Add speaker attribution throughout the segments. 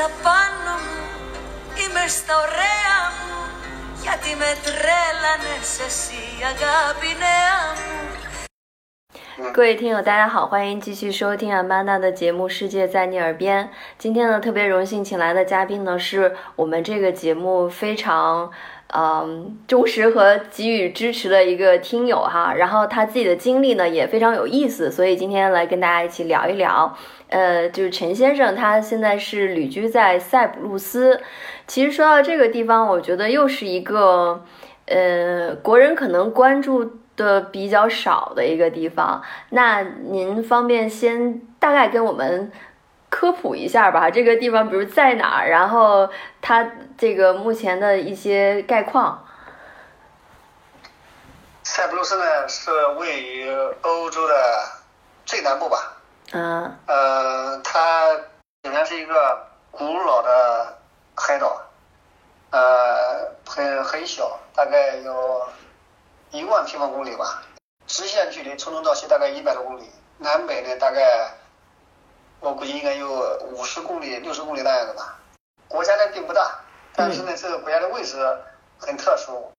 Speaker 1: στα πάνω μου, είμαι στα ωραία μου Γιατί με τρέλανες εσύ αγάπη νέα μου
Speaker 2: 各位听友，大家好，欢迎继续收听阿曼达的节目《世界在你耳边》。今天呢，特别荣幸请来的嘉宾呢，是我们这个节目非常 嗯忠实和给予支持的一个听友哈。然后他自己的经历呢也非常有意思，所以今天来跟大家一起聊一聊。呃，就是陈先生，他现在是旅居在塞浦路斯。其实说到这个地方，我觉得又是一个呃国人可能关注。的比较少的一个地方，那您方便先大概跟我们科普一下吧？这个地方比如在哪儿，然后它这个目前的一些概况。
Speaker 3: 塞浦路斯呢是位于欧洲的最南部吧？
Speaker 2: 嗯。
Speaker 3: 呃，它仍然是一个古老的海岛，呃，很很小，大概有。一万平方公里吧，直线距离从东到西大概一百多公里，南北呢大概我估计应该有五十公里、六十公里那样的吧。国家呢并不大，但是呢这个国家的位置很特殊，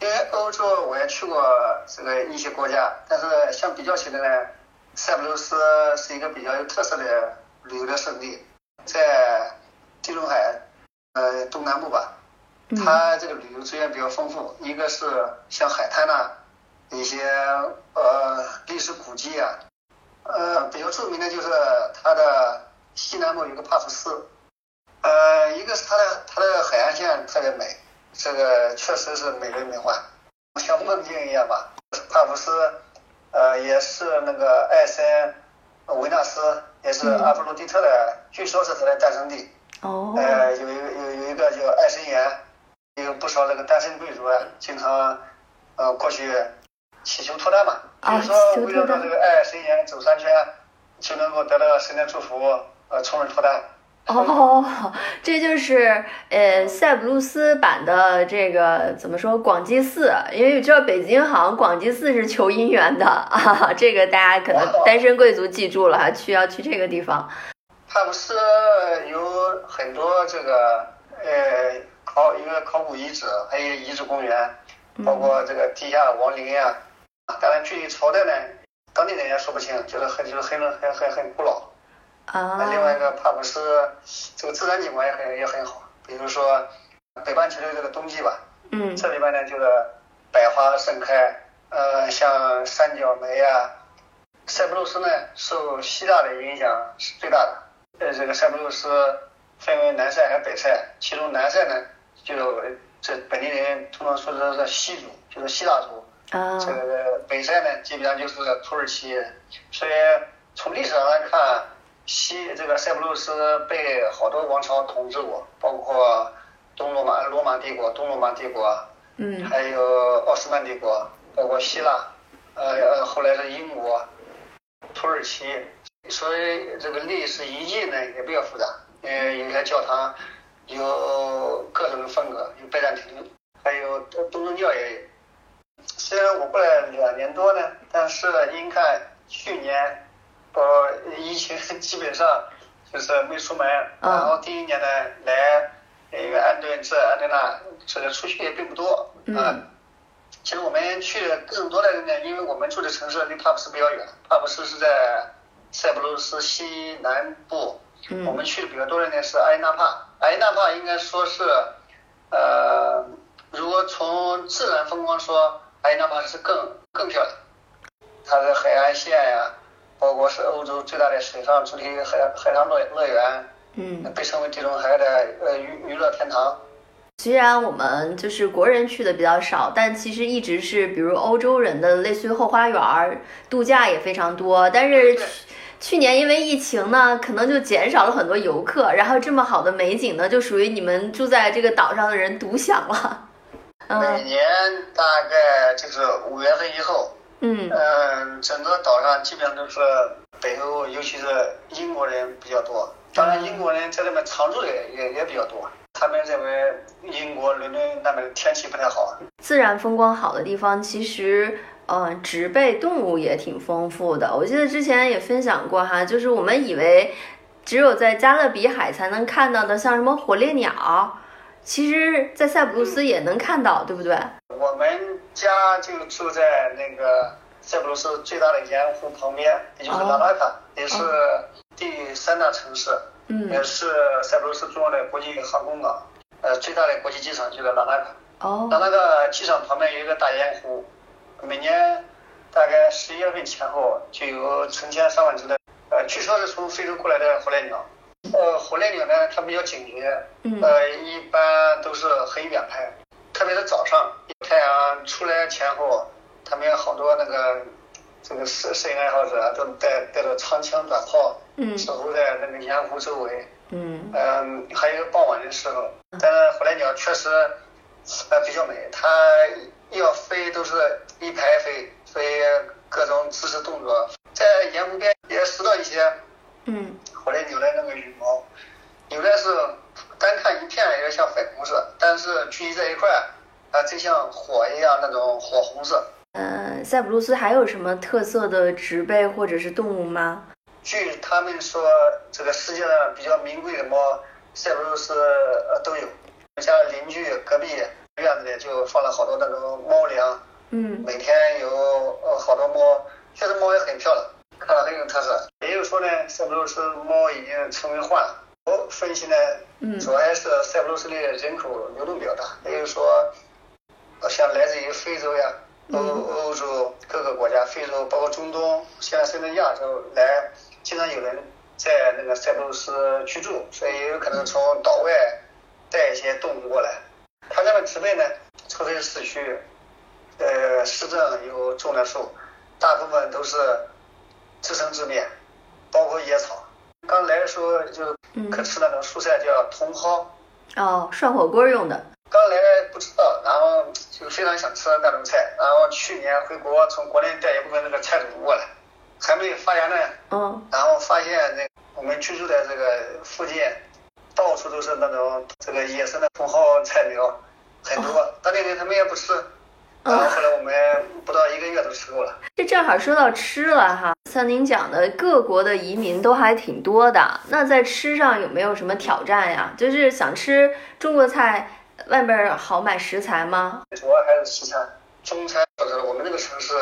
Speaker 3: 因为欧洲我也去过这个一些国家，但是相比较起来呢，塞浦路斯是一个比较有特色的旅游的胜地，在地中海呃东南部吧。它这个旅游资源比较丰富，一个是像海滩呐，一些呃历史古迹啊，呃比较著名的就是它的西南部有个帕福斯，呃一个是它的它的海岸线特别美，这个确实是美轮美奂，像梦境一样吧。帕福斯呃也是那个艾森维纳斯，也是阿弗洛狄特的，据说是他的诞生地。
Speaker 2: 哦。
Speaker 3: 呃有一个有有一个叫爱神岩。有不少那个单身贵族啊，经常呃过去祈求脱单嘛，比如说为了到这个爱神岩走三圈，就能够得到神的祝福，呃，从而脱单。
Speaker 2: 哦，这就是呃塞浦路斯版的这个怎么说广济寺？因为知道北京好像广济寺是求姻缘的啊，这个大家可能单身贵族记住了哈，去要去这个地方。
Speaker 3: 它不是有很多这个呃。考一个考古遗址，还有遗址公园，包括这个地下王陵呀。当然，具体朝代呢，当地人也说不清，就是很就是很很很很古老。
Speaker 2: 啊。
Speaker 3: 另外一个帕布斯，这个自然景观也很也很好，比如说北半球的这个冬季吧。
Speaker 2: 嗯。
Speaker 3: 这里边呢，就是百花盛开，呃，像三角梅呀。塞浦路斯呢，受希腊的影响是最大的。呃，这个塞浦路斯分为南塞和北塞，其中南塞呢。就这本地人通常说的是西族，就是希腊族。
Speaker 2: 啊。
Speaker 3: 这个北塞呢，基本上就是土耳其。所以从历史上来看，西这个塞浦路斯被好多王朝统治过，包括东罗马罗马帝国、东罗马帝国，
Speaker 2: 嗯，
Speaker 3: 还有奥斯曼帝国，包括希腊，呃，后来是英国、土耳其。所以这个历史遗迹呢也比较复杂，嗯，有些教堂。有各种风格，有拜占庭，还有东东正教也有。虽然我过来两年多呢，但是您看去年，我，疫情基本上就是没出门，然后第一年呢来，因为安顿这安顿那，这个出去也并不多啊。其实我们去的更多的人呢，因为我们住的城市离帕布斯比较远，帕布斯是在塞浦路斯西南部。我们去的比较多的呢是埃纳帕，埃纳帕应该说是，呃，如果从自然风光说，埃纳帕是更更漂亮。它的海岸线呀，包括是欧洲最大的水上主题海海上乐乐园，
Speaker 2: 嗯，
Speaker 3: 被称为地中海的呃娱娱乐天堂。
Speaker 2: 虽然我们就是国人去的比较少，但其实一直是比如欧洲人的类似于后花园度假也非常多，但是。去年因为疫情呢，可能就减少了很多游客，然后这么好的美景呢，就属于你们住在这个岛上的人独享了。
Speaker 3: 每年大概就是五月份以后，
Speaker 2: 嗯
Speaker 3: 嗯，整个岛上基本上都是北欧，尤其是英国人比较多。当然，英国人在那边常住的也也比较多。他们认为英国伦敦那边天气不太好，
Speaker 2: 自然风光好的地方其实。嗯，植被动物也挺丰富的。我记得之前也分享过哈，就是我们以为只有在加勒比海才能看到的，像什么火烈鸟，其实，在塞浦路斯也能看到，对不对？
Speaker 3: 我们家就住在那个塞浦路斯最大的盐湖旁边，也就是拉拉卡，也是第三大城市，
Speaker 2: 嗯
Speaker 3: 也是塞浦路斯重要的国际航空港，呃，最大的国际机场就在拉拉卡。
Speaker 2: 哦
Speaker 3: 拉纳卡机场旁边有一个大盐湖，每年大概十一月份前后就有成千上万只的，呃，据说是从非洲过来的火烈鸟。呃，火烈鸟呢，它比较警觉，
Speaker 2: 嗯
Speaker 3: 呃，一般都是很远拍，特别是早上太阳出来前后，他们有好多那个这个摄摄影爱好者都带带着长枪短炮，
Speaker 2: 嗯
Speaker 3: 守候在那个盐湖周围。
Speaker 2: 嗯
Speaker 3: 嗯，还有傍晚的时候，但是火烈鸟确实呃比较美，它要飞都是一排飞，飞各种姿势动作，在盐湖边也拾到一些
Speaker 2: 嗯
Speaker 3: 火烈鸟的那个羽毛，有的是单看一片有点像粉红色，但是聚集在一块儿，啊，就像火一样那种火红色。
Speaker 2: 呃，塞浦路斯还有什么特色的植被或者是动物吗？
Speaker 3: 据他们说，这个世界上比较名贵的猫，塞浦路斯呃都有。我家邻居隔壁院子里就放了好多那种猫粮，
Speaker 2: 嗯
Speaker 3: 每天有呃好多猫，确实猫也很漂亮，看着很有特色。也有说呢，塞浦路斯猫已经成为患了。我分析呢，
Speaker 2: 嗯
Speaker 3: 主要还是塞浦路斯的人口流动比较大，也就是说，呃像来自于非洲呀、欧欧洲各个国家，非洲包括中东，现在甚至亚洲来，经常有人在那个塞浦路斯居住，所以也有可能从岛外带一些动物过来。它这个植被呢，除非是市区，呃，市政有种的树，大部分都是自生自灭，包括野草。刚来的时候就
Speaker 2: 嗯
Speaker 3: 可吃那种蔬菜叫茼蒿，
Speaker 2: 哦，涮火锅用的。
Speaker 3: 刚来不知道，然后就非常想吃那种菜，然后去年回国从国内带一部分那个菜种过来，还没有发芽呢，
Speaker 2: 嗯
Speaker 3: 然后发现那我们居住的这个附近，到处都是那种这个野生的茼蒿菜苗，很多，当地人他们也不吃，然后后来我们不到一个月都吃够了。
Speaker 2: 这正好说到吃了哈，像您讲的，各国的移民都还挺多的。那在吃上有没有什么挑战呀？就是想吃中国菜，外面好买食材吗？
Speaker 3: 主要还是西餐、中餐。就是我们这个城市，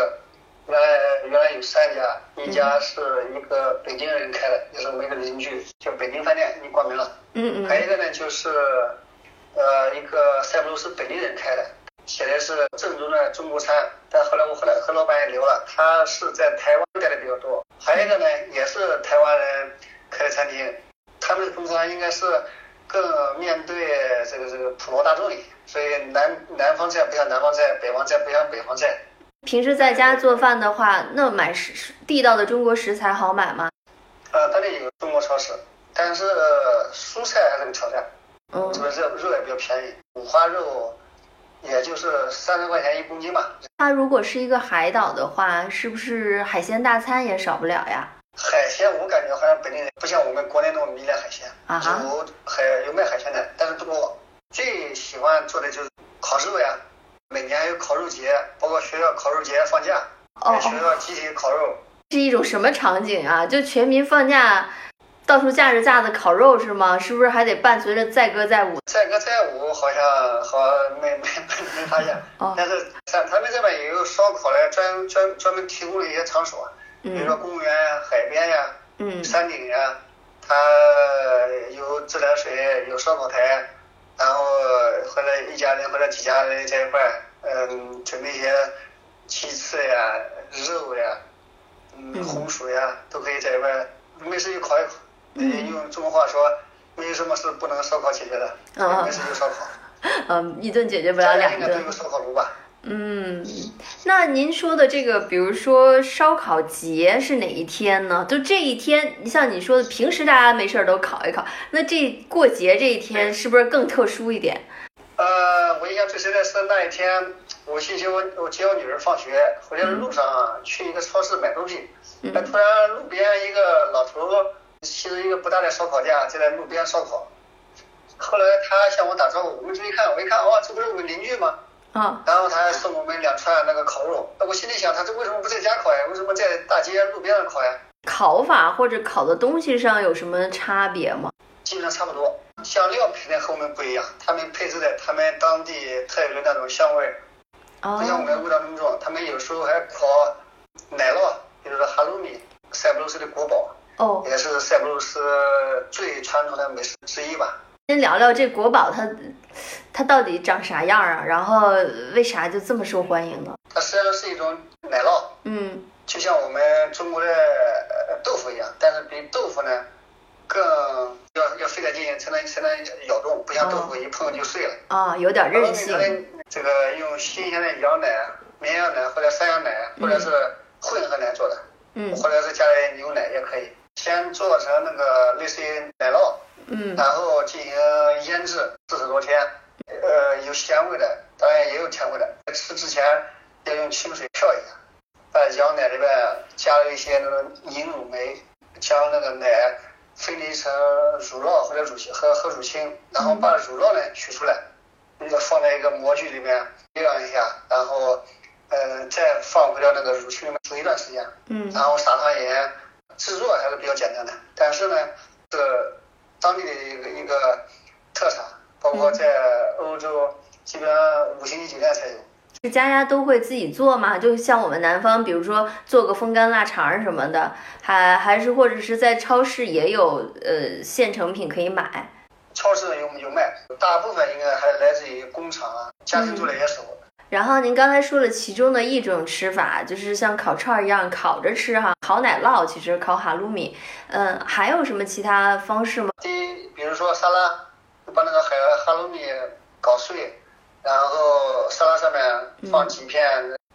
Speaker 3: 原来原来有三家，一家是一个北京人开的，也是我们一个邻居，叫北京饭店，已经关门了。
Speaker 2: 嗯嗯
Speaker 3: 还有一个呢，就是呃一个塞浦路斯本地人开的，写的是正宗的中国餐。但后来我后来和老板也聊了，他是在台湾待的比较多。还有一个呢，也是台湾人开的餐厅，他们的中餐应该是更面对这个这个普罗大众一点，所以南南方菜不像南方菜，北方菜不像北方菜。
Speaker 2: 平时在家做饭的话，那买食地道的中国食材好买吗？
Speaker 3: 呃，当地有中国超市，但是、呃蔬菜还是个挑战。
Speaker 2: 嗯
Speaker 3: 这个肉肉也比较便宜，五花肉也就是三十块钱一公斤吧。
Speaker 2: 它如果是一个海岛的话，是不是海鲜大餐也少不了呀？
Speaker 3: 海鲜我感觉好像本地人不像我们国内那么迷恋海鲜，有海有卖海鲜的，但是不多。最喜欢做的就是烤肉呀，每年还有烤肉节，包括学校烤肉节放假，
Speaker 2: 哦
Speaker 3: 学校集体烤肉。
Speaker 2: 是一种什么场景啊？就全民放假，到处架着架子烤肉是吗？是不是还得伴随着载歌载舞？
Speaker 3: 载歌载舞好像好像没没没没发现，
Speaker 2: 哦
Speaker 3: 但是他他们这边也有烧烤的专专专门提供的一些场所，比如说
Speaker 2: 嗯
Speaker 3: 公园呀、海边呀、
Speaker 2: 嗯
Speaker 3: 山顶呀，它有自来水，有烧烤台，然后或者一家人或者几家人在一块儿，嗯，准备一些鸡翅呀、肉呀，嗯，
Speaker 2: 嗯
Speaker 3: 红薯呀，都可以在一块儿，没事就烤一烤。
Speaker 2: 嗯
Speaker 3: 用中国话说，没有什么是不能烧烤解决的，
Speaker 2: 啊
Speaker 3: 没事就烧烤。
Speaker 2: 嗯，一顿解决不了两顿
Speaker 3: 应该都有。烧烤炉吧？
Speaker 2: 嗯，那您说的这个，比如说烧烤节是哪一天呢？就这一天，像你说的，平时大家没事儿都烤一烤，那这过节这一天是不是更特殊一点？
Speaker 3: 呃，我印象最深的是那一天，我去接我我接我女儿放学，回来的路上啊去一个超市买东西，
Speaker 2: 嗯
Speaker 3: 那突然路边一个老头骑着一个不大的烧烤架就在路边烧烤。后来他向我打招呼，我们注意看，我一看，哦，这不是我们邻居吗？
Speaker 2: 啊，
Speaker 3: 然后他还送我们两串那个烤肉。那我心里想，他这为什么不在家烤呀？为什么在大街路边上烤呀？
Speaker 2: 烤法或者烤的东西上有什么差别吗？
Speaker 3: 基本上差不多，像料配的和我们不一样，他们配置的他们当地特有的那种香味，不像我们味道那么重。他们有时候还烤奶酪，比如说哈鲁米，塞浦路斯的国宝，
Speaker 2: 哦，
Speaker 3: 也是塞浦路斯最传统的美食之一吧。
Speaker 2: 先聊聊这国宝，它它到底长啥样啊？然后为啥就这么受欢迎呢？
Speaker 3: 它实际上是一种奶酪，
Speaker 2: 嗯，
Speaker 3: 就像我们中国的豆腐一样，但是比豆腐呢更要要费点劲才能才能咬动，不像豆腐一碰就碎了。
Speaker 2: 啊，有点韧性。
Speaker 3: 这个用新鲜的羊奶、绵羊奶或者山羊奶，或者是混合奶做的，
Speaker 2: 嗯，
Speaker 3: 或者是加点牛奶也可以。先做成那个类似于奶酪，
Speaker 2: 嗯，
Speaker 3: 然后进行腌制四十多天，呃，有咸味的，当然也有甜味的。吃之前要用清水漂一下，在羊奶里面加了一些那个凝乳酶，将那个奶分离成乳酪或者乳清和和乳清，然后把乳酪呢取出来，要放在一个模具里面晾一下，然后呃再放回到那个乳清里面煮一段时间，
Speaker 2: 嗯，
Speaker 3: 然后撒上盐。制作还是比较简单的，但是呢，是当地的一个一个特产，包括在欧洲，基本上五星级酒店才有。
Speaker 2: 是家家都会自己做吗？就像我们南方，比如说做个风干腊肠什么的，还还是或者是在超市也有呃现成品可以买。
Speaker 3: 超市有有卖，大部分应该还来自于工厂啊，家庭做的也少。
Speaker 2: 然后您刚才说了其中的一种吃法，就是像烤串一样烤着吃哈，烤奶酪，其实烤哈鲁米，嗯，还有什么其他方式吗？
Speaker 3: 第一，比如说沙拉，把那个海哈罗米搞碎，然后沙拉上面放几片，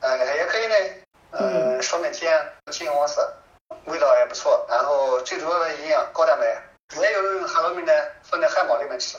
Speaker 3: 呃，也可以呢，呃，双面煎，金黄色，味道也不错。然后最主要的营养高蛋白，也有用哈罗米呢放在汉堡里面吃。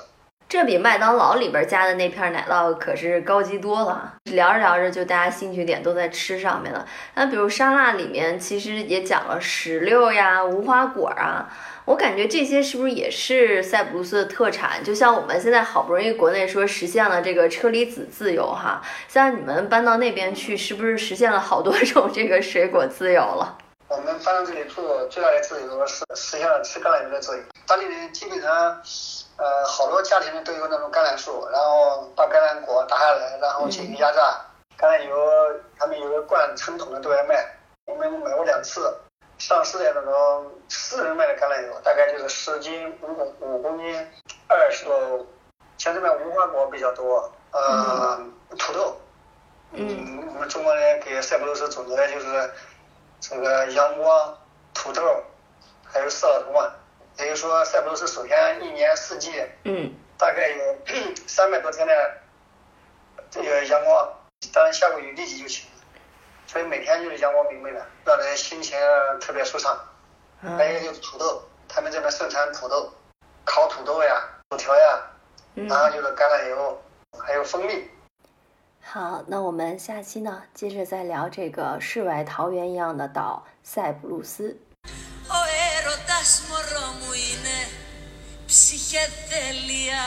Speaker 2: 这比麦当劳里边加的那片奶酪可是高级多了。聊着聊着，就大家兴趣点都在吃上面了。那比如沙拉里面其实也讲了石榴呀、无花果啊，我感觉这些是不是也是塞浦路斯的特产？就像我们现在好不容易国内说实现了这个车厘子自由哈，像你们搬到那边去，是不是实现了好多种这个水果自由了？
Speaker 3: 我们搬到这里住，最大的自由是实现了吃橄榄油的自由。当地人基本上。呃，好多家庭呢都有那种橄榄树，然后把橄榄果打下来，然后进行压榨。橄榄油他们有个罐成桶的都在卖，我们买过两次。上市的那种私人卖的橄榄油，大概就是十斤五公五公斤，二十多。像这边无花果比较多，呃，土豆。
Speaker 2: 嗯。
Speaker 3: 我们中国人给塞浦路斯总结的就是这个阳光、土豆，还有色老头嘛。等于说，塞浦路斯首先一年四季，
Speaker 2: 嗯，
Speaker 3: 大概有 三百多天的这个阳光，当然下过雨立即就晴，所以每天就是阳光明媚的，让人心情特别舒畅。还有就是土豆，他们这边盛产土豆，烤土豆呀、薯条呀，然后就是橄榄油，还有蜂蜜。
Speaker 2: 好，那我们下期呢，接着再聊这个世外桃源一样的岛塞浦路斯。
Speaker 1: έρωτας μωρό μου είναι ψυχεδέλεια